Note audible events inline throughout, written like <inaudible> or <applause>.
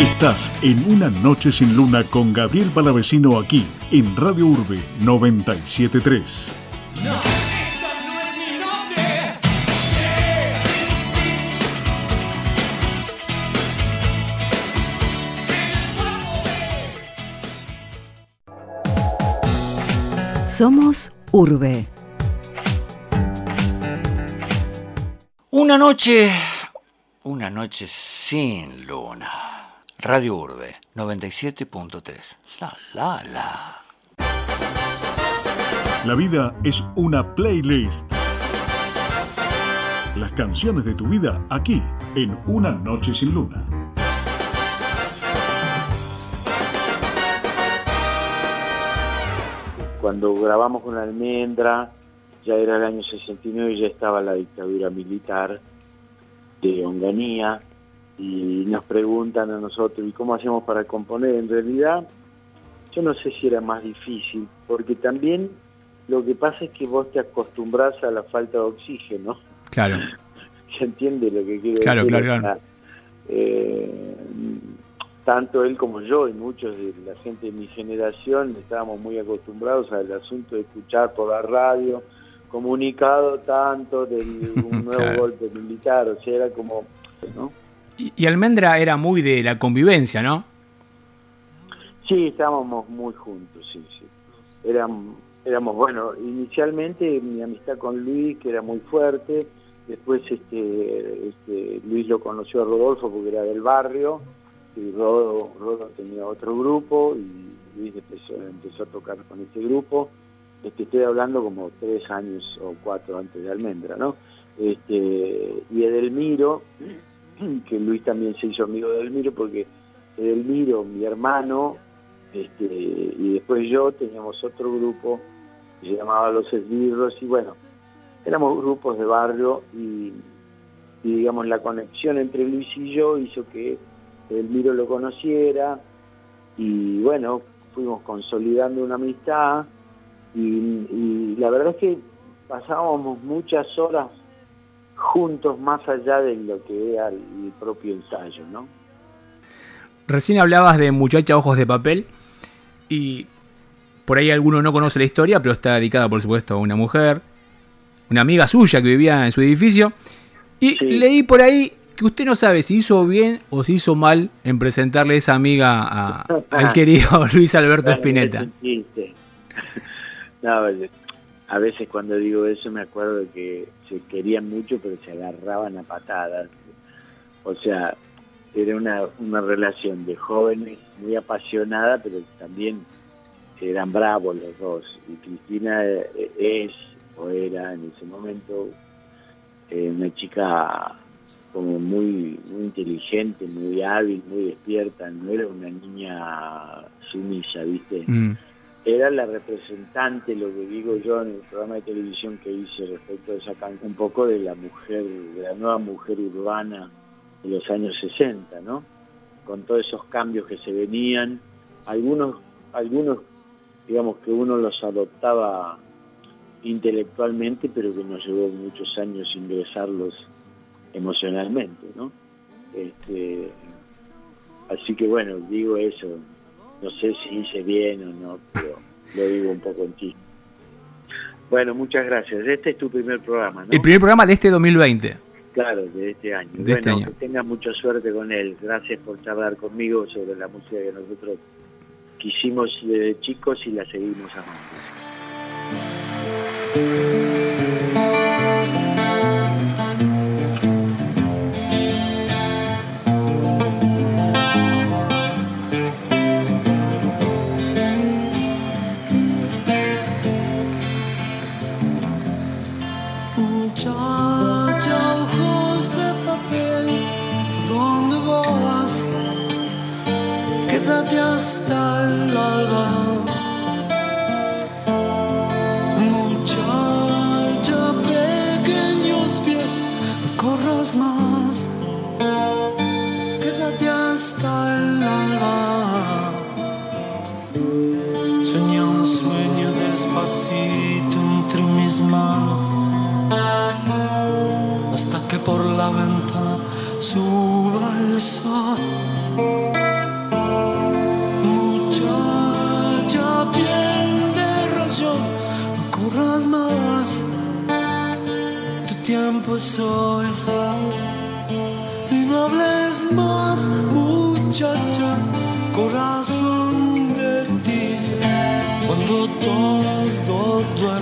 Estás en Una Noche sin Luna con Gabriel Palavecino aquí en Radio Urbe 973. Somos Urbe. Una noche, una noche sin luna. Radio Urbe 97.3. La la la. La vida es una playlist. Las canciones de tu vida aquí en Una Noche sin Luna. Cuando grabamos con Almendra, ya era el año 69 y ya estaba la dictadura militar de Onganía y nos preguntan a nosotros, ¿y cómo hacemos para componer? En realidad, yo no sé si era más difícil, porque también lo que pasa es que vos te acostumbras a la falta de oxígeno. Claro. <laughs> ¿Se entiende lo que quiero Claro, decir? claro, claro. Eh, tanto él como yo y muchos de la gente de mi generación estábamos muy acostumbrados al asunto de escuchar por la radio comunicado tanto de <laughs> un nuevo Claro. golpe militar, o sea, era como, ¿no? Y, Almendra era muy de la convivencia, ¿no? Sí, estábamos muy juntos, sí, sí. Éramos, bueno, inicialmente mi amistad con Luis, que era muy fuerte, después este, este, Luis lo conoció a Rodolfo porque era del barrio, y Rodo, Rodo tenía otro grupo, y Luis empezó, empezó a tocar con ese grupo. Este, estoy hablando como tres años o cuatro antes de Almendra, ¿no? Este, y Edelmiro, que Luis también se hizo amigo de Edelmiro porque Edelmiro, mi hermano, este, y después yo teníamos otro grupo se llamaba Los Esbirros y bueno, éramos grupos de barrio y, digamos la conexión entre Luis y yo hizo que Edelmiro lo conociera y bueno, fuimos consolidando una amistad y la verdad es que pasábamos muchas horas juntos más allá de lo que era el, propio ensayo, ¿no? Recién hablabas de Muchacha Ojos de Papel y por ahí alguno no conoce la historia, pero está dedicada por supuesto a una mujer, una amiga suya que vivía en su edificio. Y Sí. leí por ahí que usted no sabe si hizo bien o si hizo mal en presentarle esa amiga a- al <laughs> querido <laughs> Luis Alberto Bueno, Spinetta. es un chiste. <laughs> No, a veces cuando digo eso me acuerdo de que se querían mucho pero se agarraban a patadas. O sea, era una, una relación de jóvenes muy apasionada, pero también eran bravos los dos. Y Cristina eh, es o era en ese momento eh, una chica como muy, muy inteligente, muy hábil, muy despierta, no era una niña sumisa, ¿viste? Mm. Era la representante, lo que digo yo en el programa de televisión que hice respecto a esa canción, un poco de la mujer, de la nueva mujer urbana de los años 60, ¿no? Con todos esos cambios que se venían, algunos, algunos, digamos que uno los adoptaba intelectualmente, pero que nos llevó muchos años ingresarlos emocionalmente, ¿no? Este, así que bueno, digo eso, no sé si hice bien o no, pero lo digo un poco en ti. Bueno, muchas gracias. Este es tu primer programa, ¿no? El primer programa de este 2020. Claro, de este año. De bueno, este año. que tengas mucha suerte con él. Gracias por charlar conmigo sobre la música que nosotros quisimos desde chicos y la seguimos amando. suba el sol. Muchacha piel de rayón, no corras más, tu tiempo es hoy. Y no hables más, muchacha, corazón de tiza, cuando todo duerme.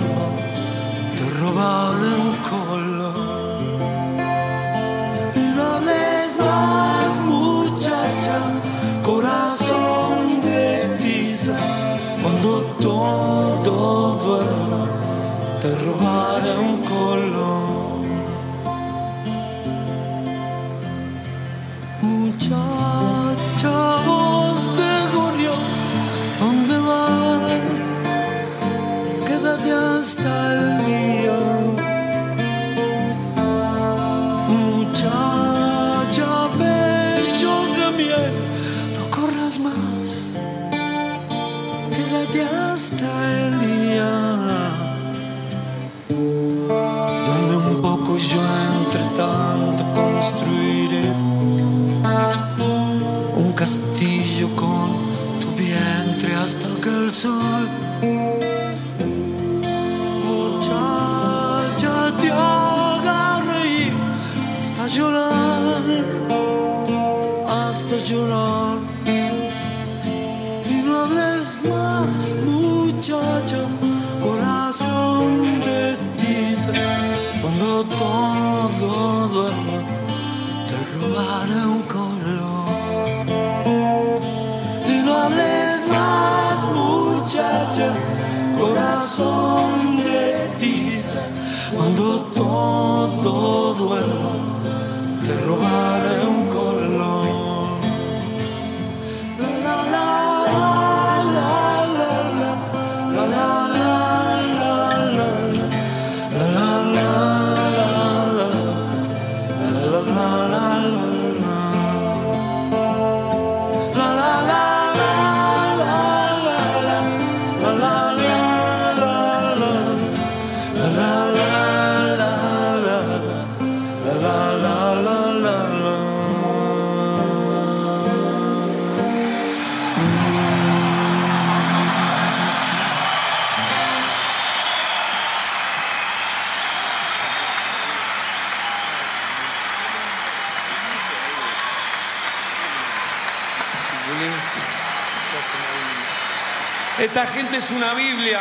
Es una Biblia,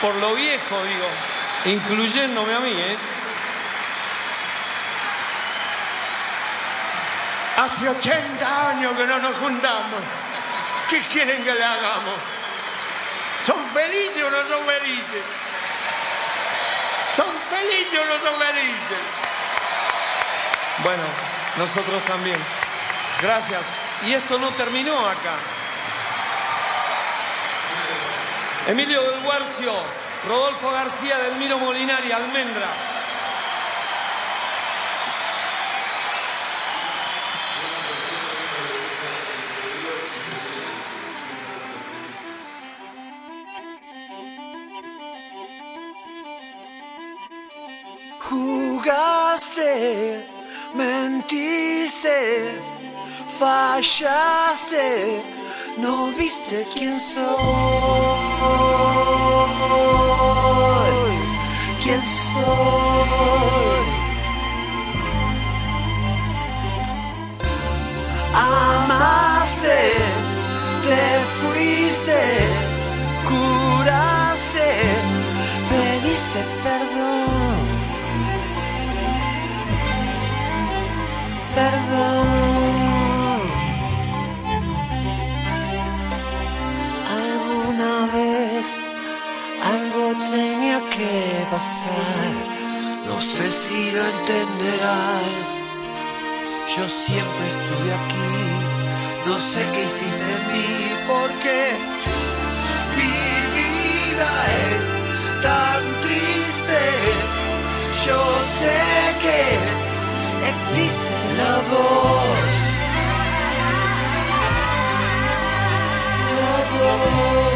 por lo viejo digo, incluyéndome a mí, ¿eh? Hace 80 años que no nos juntamos. ¿Qué quieren que le hagamos? ¿Son felices o no son felices? ¿Son felices o no son felices? Bueno, nosotros también. Gracias. Y esto no terminó acá. Emilio del Guercio, Rodolfo García del Miro Molinari, Almendra. Jugaste, mentiste, fallaste, no viste quién quién soy. Amaste, te fuiste, curaste, pediste perdón. Perdón. No sé si lo entenderás. Yo siempre estuve aquí. No sé qué hiciste en mí porque mi vida es tan triste. Yo sé que existe la voz. La voz.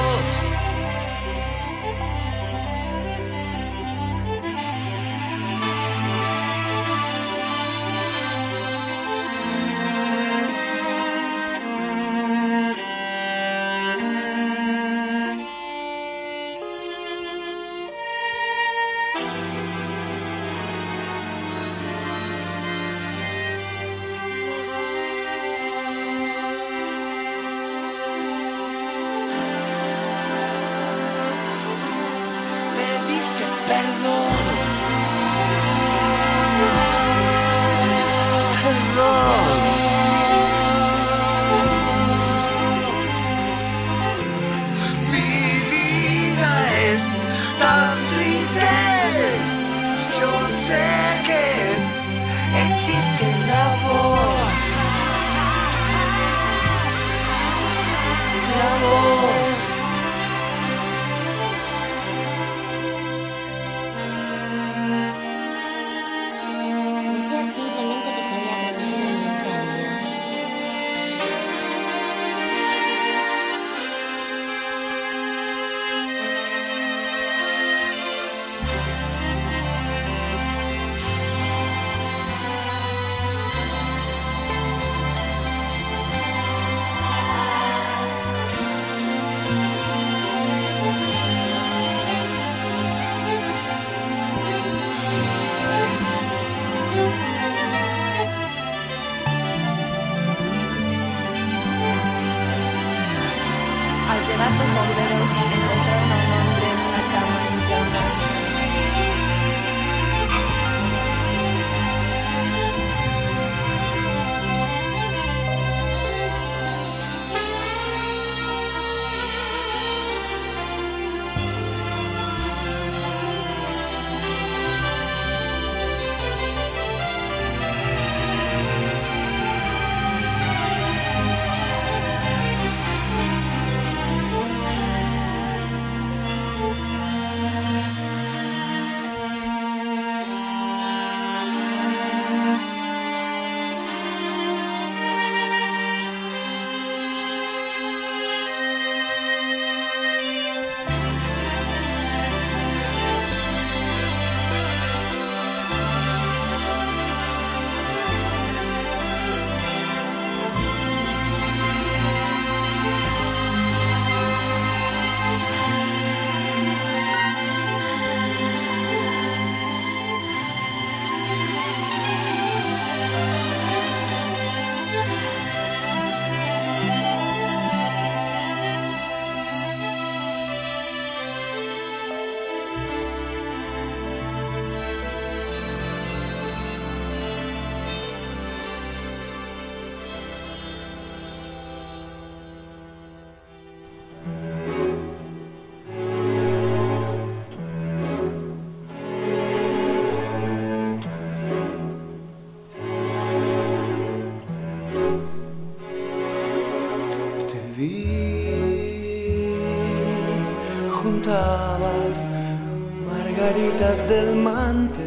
Del mantel.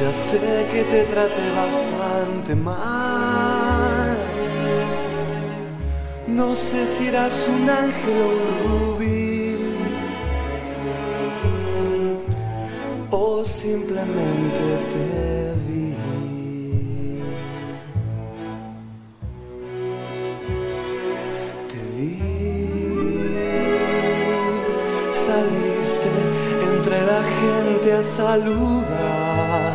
Ya sé que te traté bastante mal. No sé si eras un ángel o un rubí. O simplemente te gente a saludar.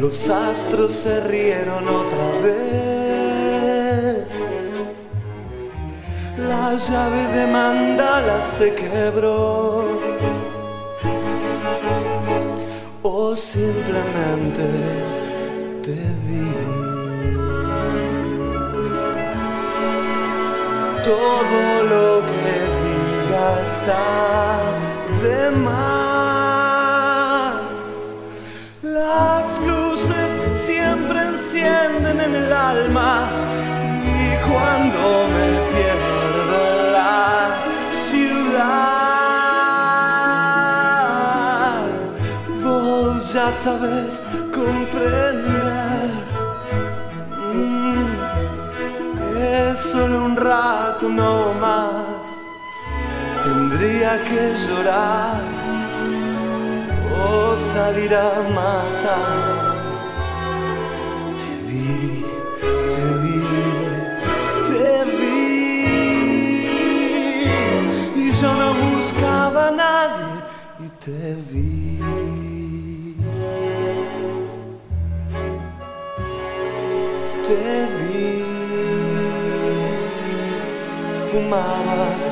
Los astros se rieron otra vez. La llave de mandala se quebró. O simplemente te vi. Todo lo que diga está de más. Las luces siempre encienden en el alma y cuando me pierdo en la ciudad, vos ya sabes comprender. Mm, Es solo un rato, no más. Tendría que llorar o salir a matar. Te vi, te vi, te vi. Y yo no buscaba a nadie y te vi. Te vi. Fumabas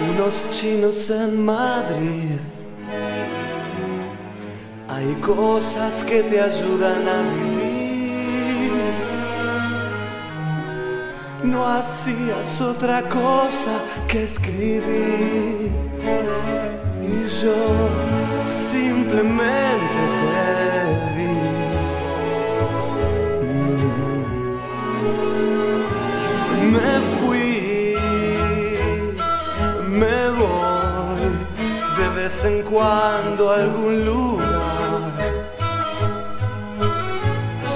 unos chinos en Madrid. Hay cosas que te ayudan a vivir. No hacías otra cosa que escribir. Y yo simplemente vez en cuando algún lugar.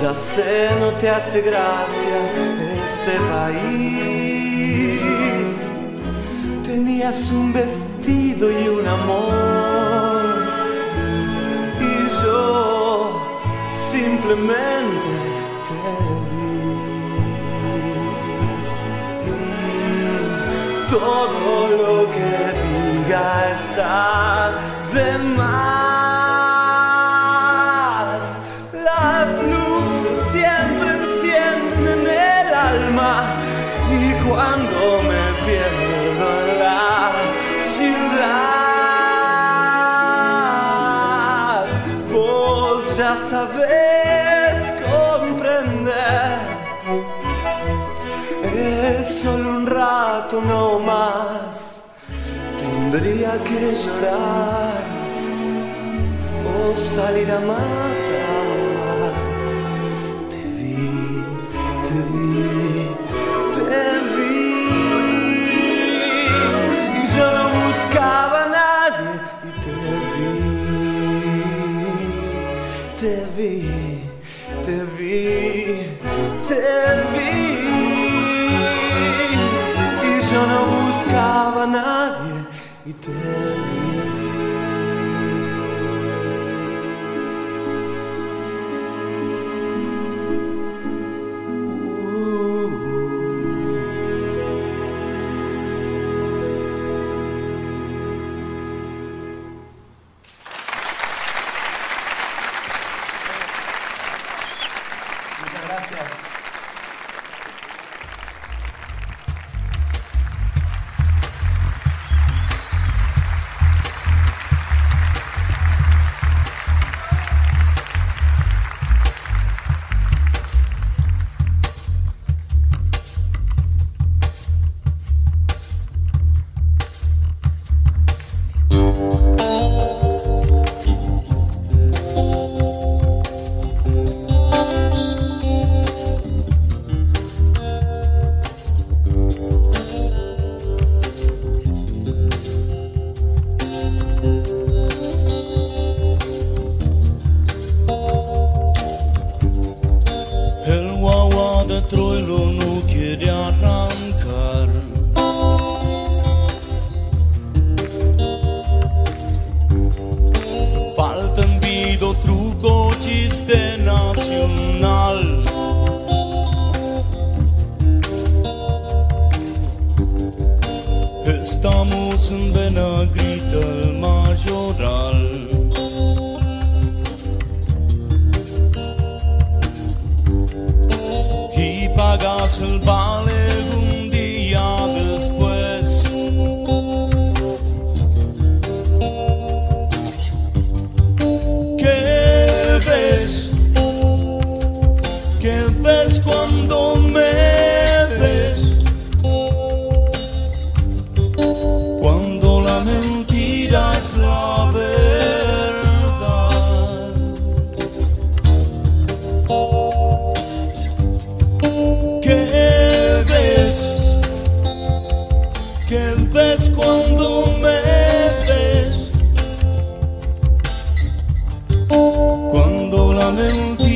Ya sé, no te hace gracia este país. Tenías un vestido y un amor. Y yo simplemente te vi. Todo lo que diga está de más. Las luces siempre encienden en el alma y cuando me pierdo en la ciudad, vos ya sabes comprender. Es solo un rato, no más. Tendría que llorar o salir a matar. Y Cuando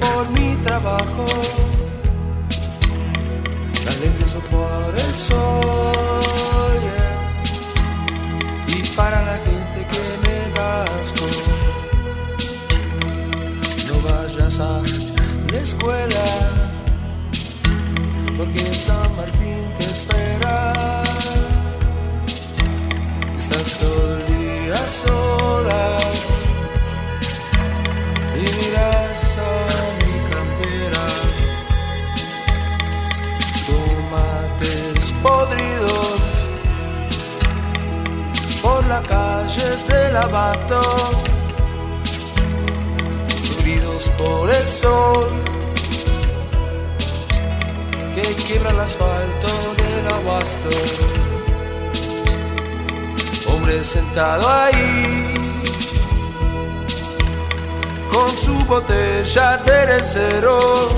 por mi trabajo. Talentoso por el sol y para la gente que me rasco no vayas a la escuela porque San Martín calles del abato, ruidos por el sol que quiebra el asfalto del abasto. Hombre sentado ahí con su botella de cero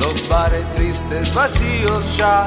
los bares tristes vacíos ya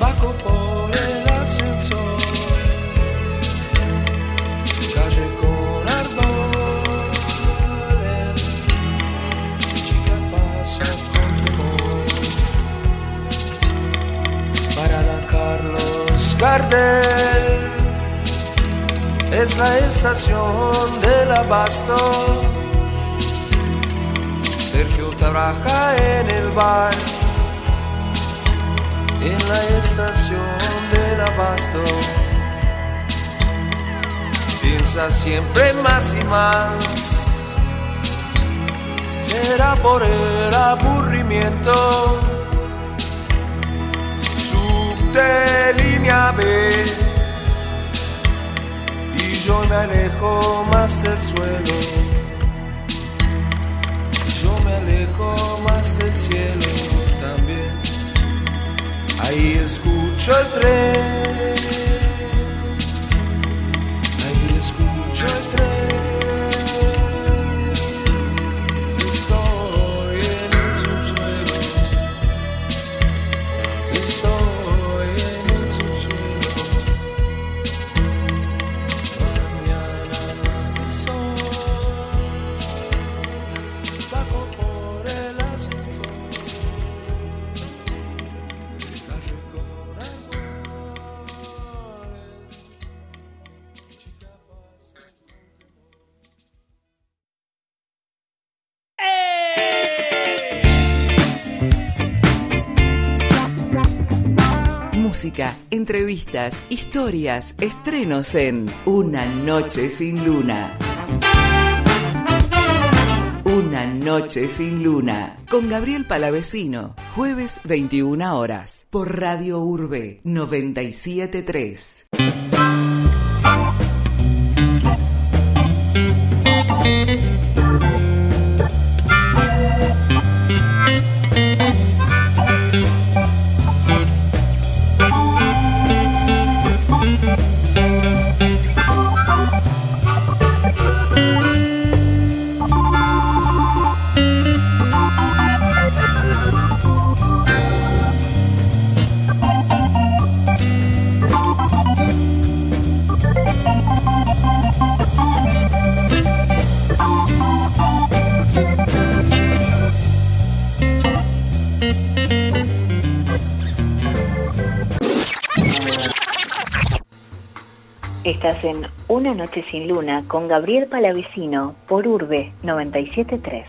bajo por el ascensor, calle con árboles, chica pasa con temor, parada Carlos Gardel, es la estación del abasto. Sergio trabaja en el bar, en la estación del abasto. Piensa siempre más y más, será por el aburrimiento. Subte línea B y yo me alejo más del subsuelo. Yo me alejo más del cielo. Ahí escucho el tren. Historias, estrenos en Una Noche sin Luna. Una Noche sin Luna. Con Gabriel Palavecino. Jueves 21 horas. Por Radio Urbe 973. Noche sin Luna con Gabriel Palavecino por Urbe 973.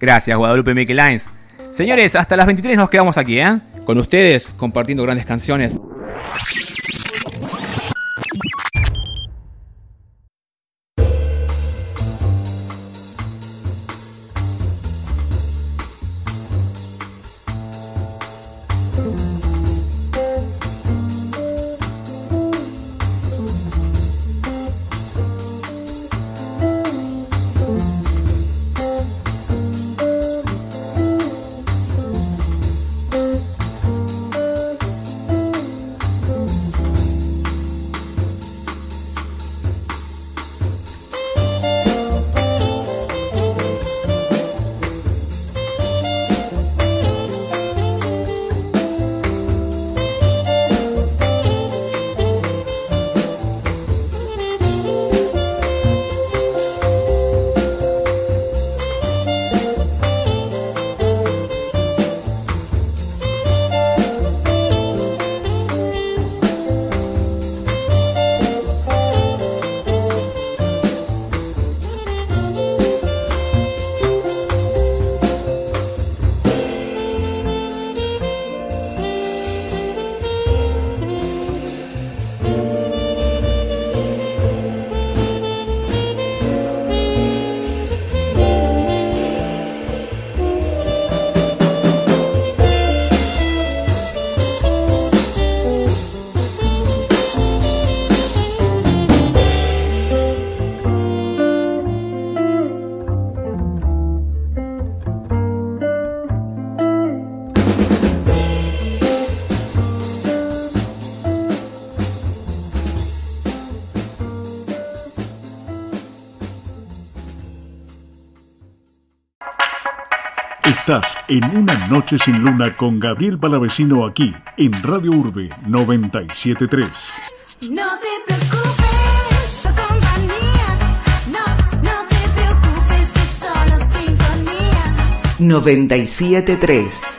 Gracias, Guadalupe Miquelines. Señores, hasta las 23 nos quedamos aquí, ¿eh? Con ustedes, compartiendo grandes canciones. Estás en Una Noche sin Luna con Gabriel Palavecino aquí en Radio Urbe 973. No te preocupes, tu compañía. No, no te preocupes, es solo sintonía. 973.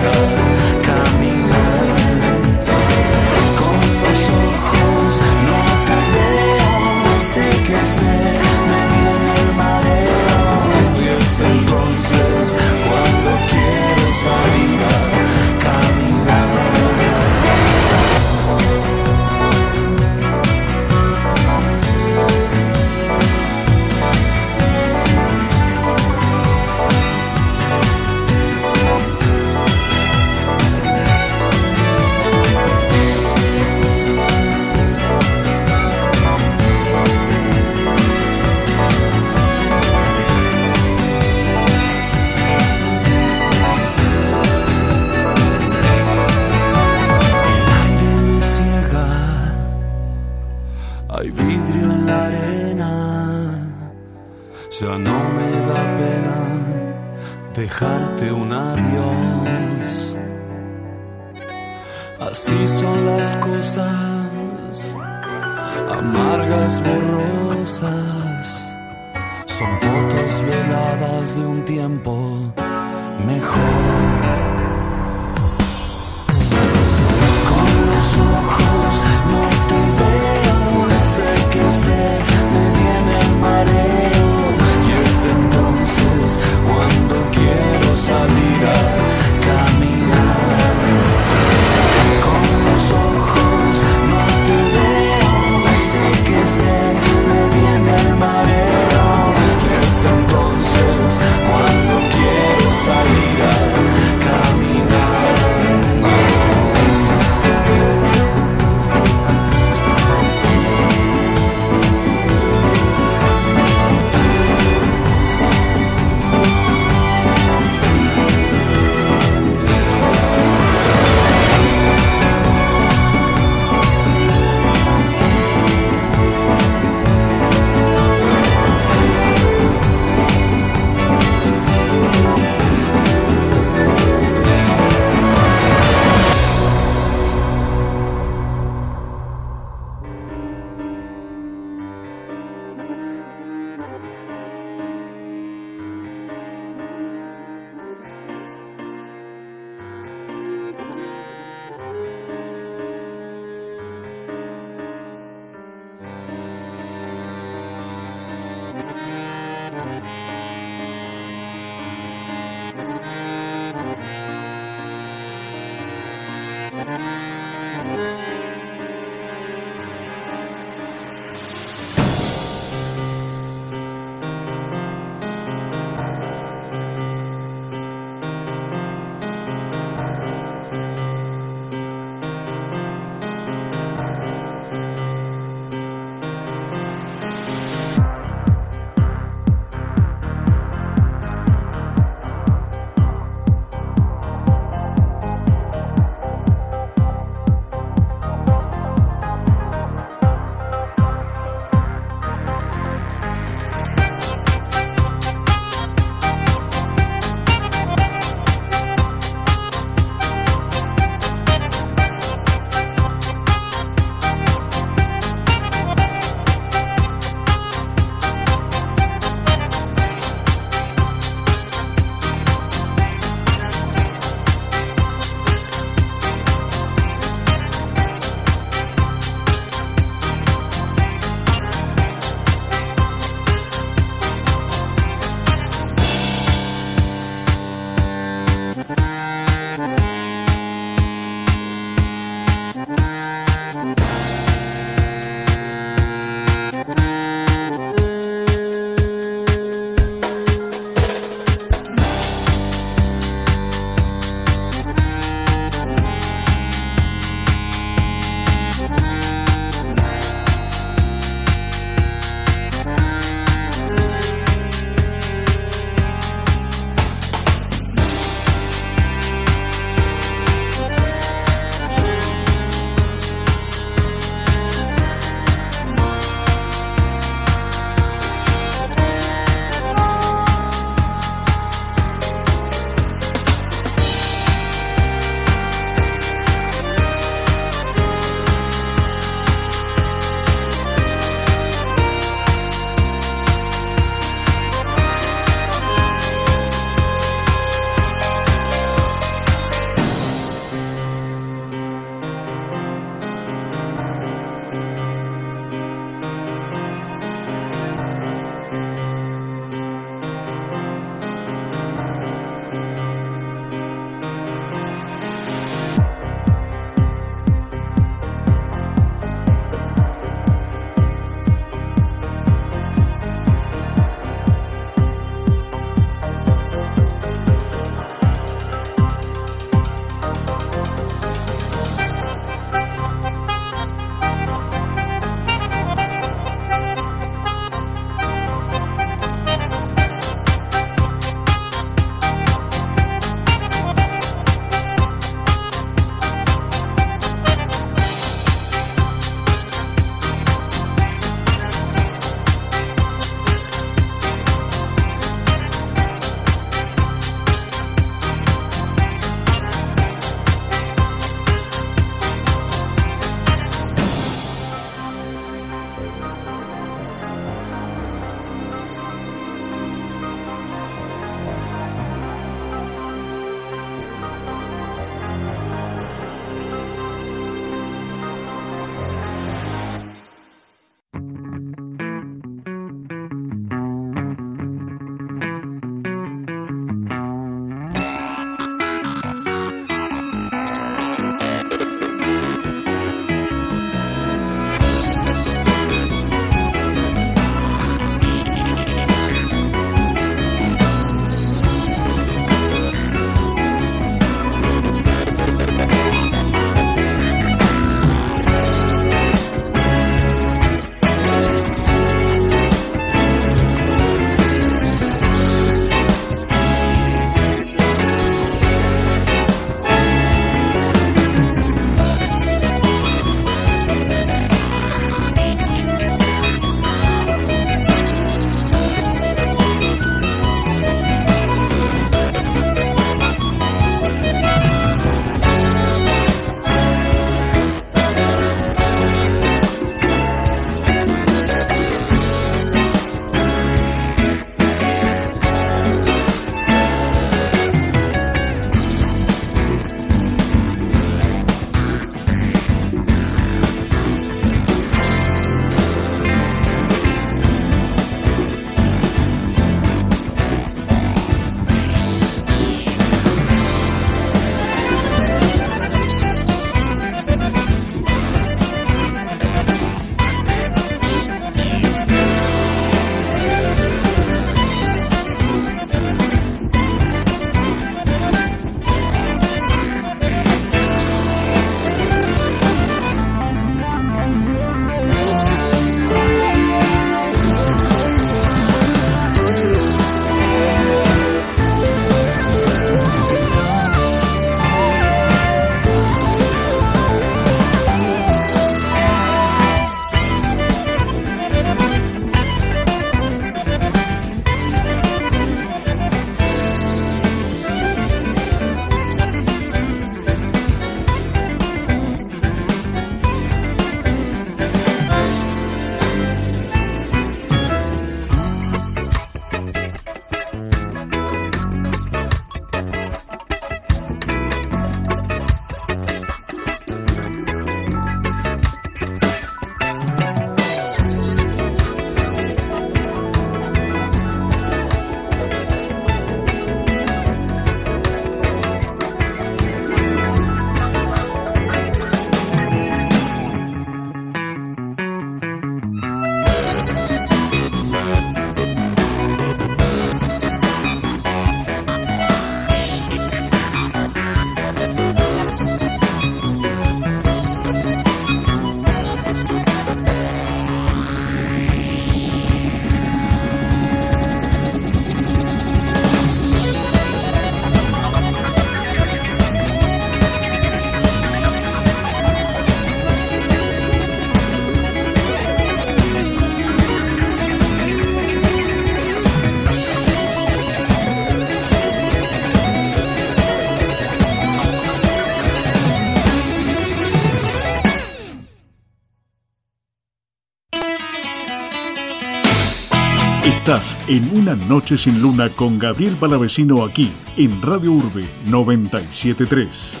En Una Noche sin Luna con Gabriel Palavecino aquí en Radio Urbe 973.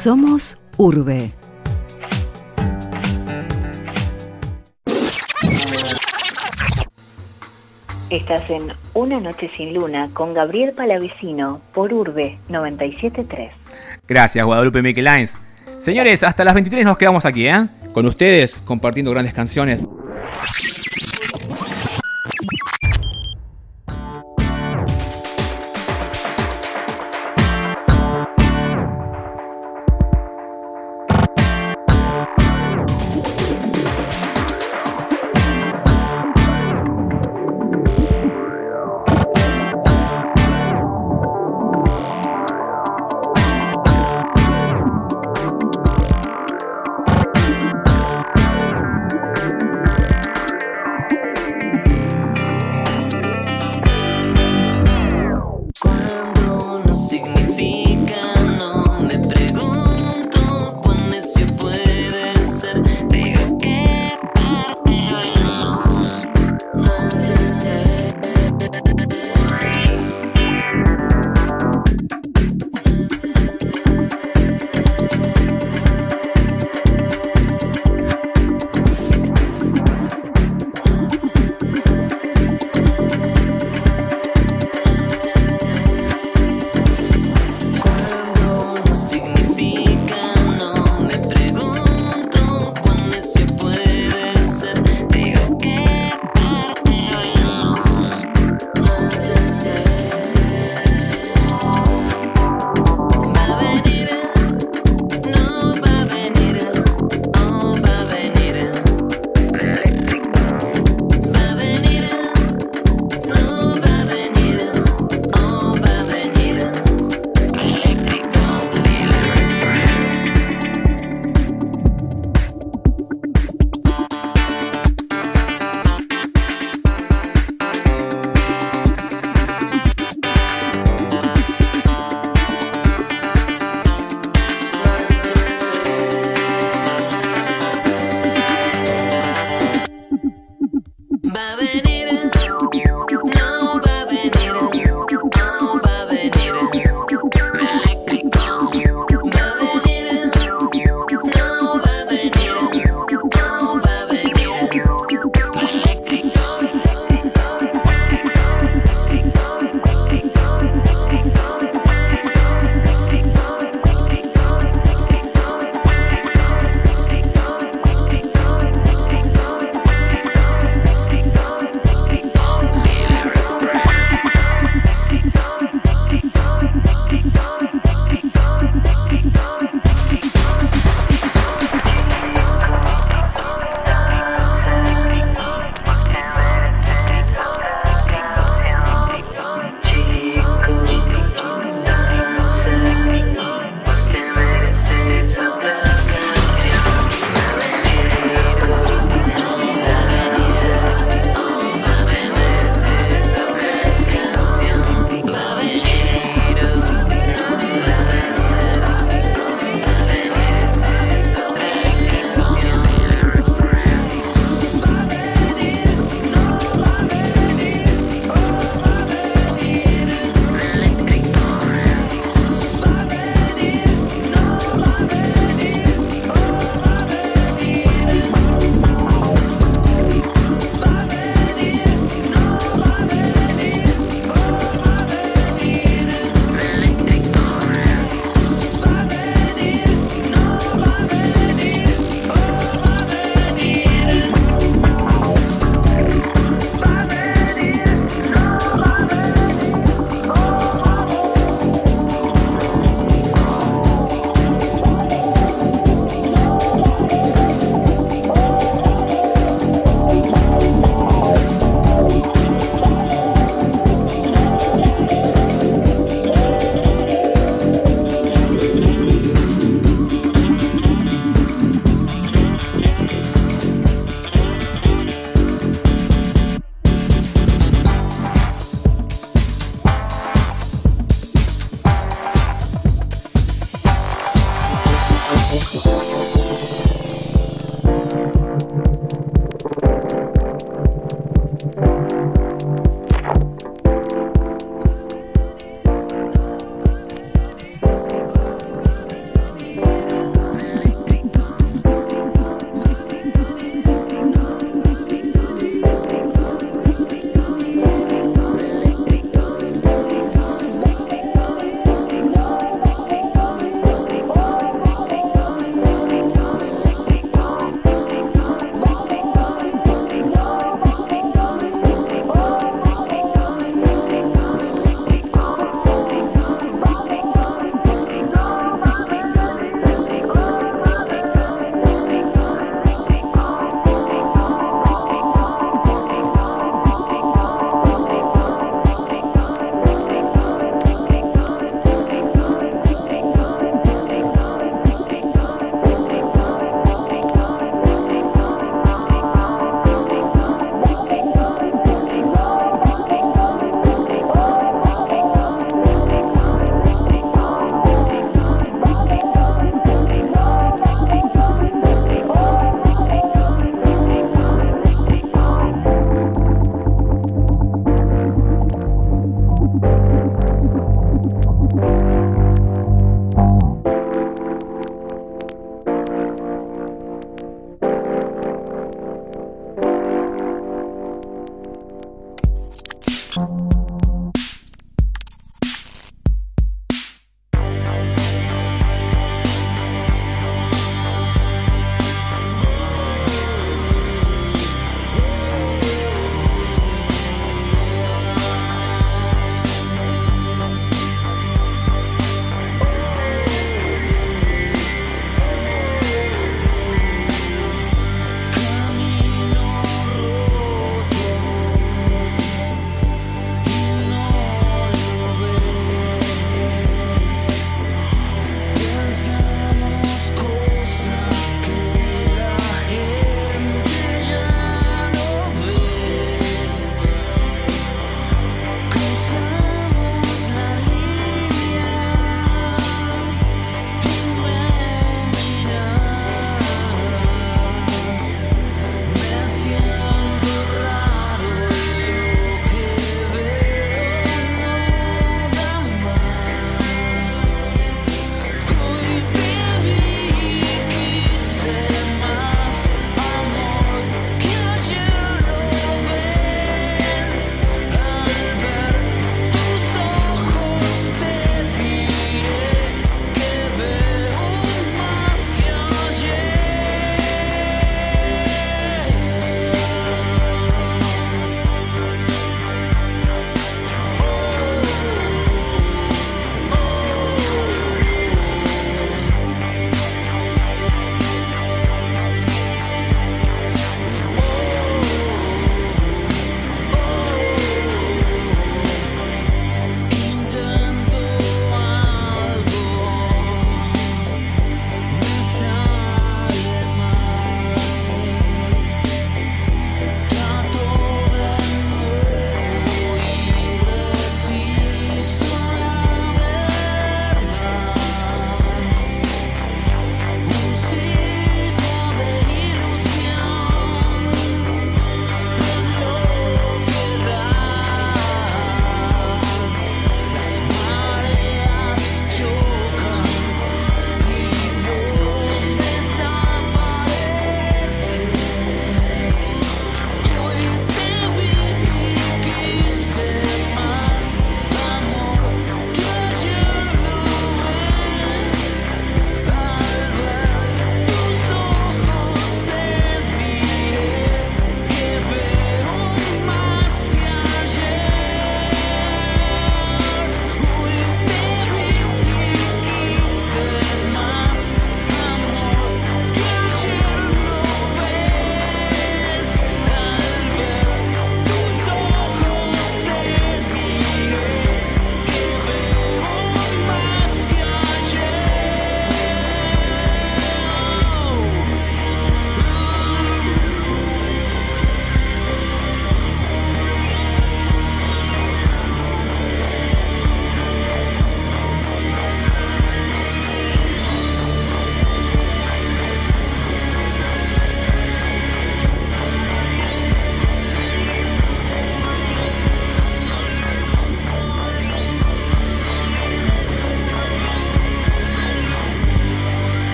Somos Urbe. Estás en Una Noche sin Luna con Gabriel Palavecino por Urbe 973. Gracias, Guadalupe Miquelines. Señores, hasta las 23 nos quedamos aquí, ¿eh? Con ustedes, compartiendo grandes canciones.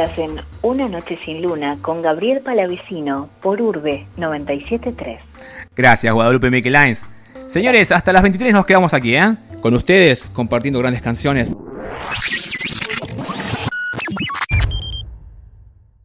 Estás en Una Noche sin Luna con Gabriel Palavecino por Urbe 973. Gracias, Guadalupe Miquelines. Señores, hasta las 23 nos quedamos aquí, ¿eh? Con ustedes, compartiendo grandes canciones.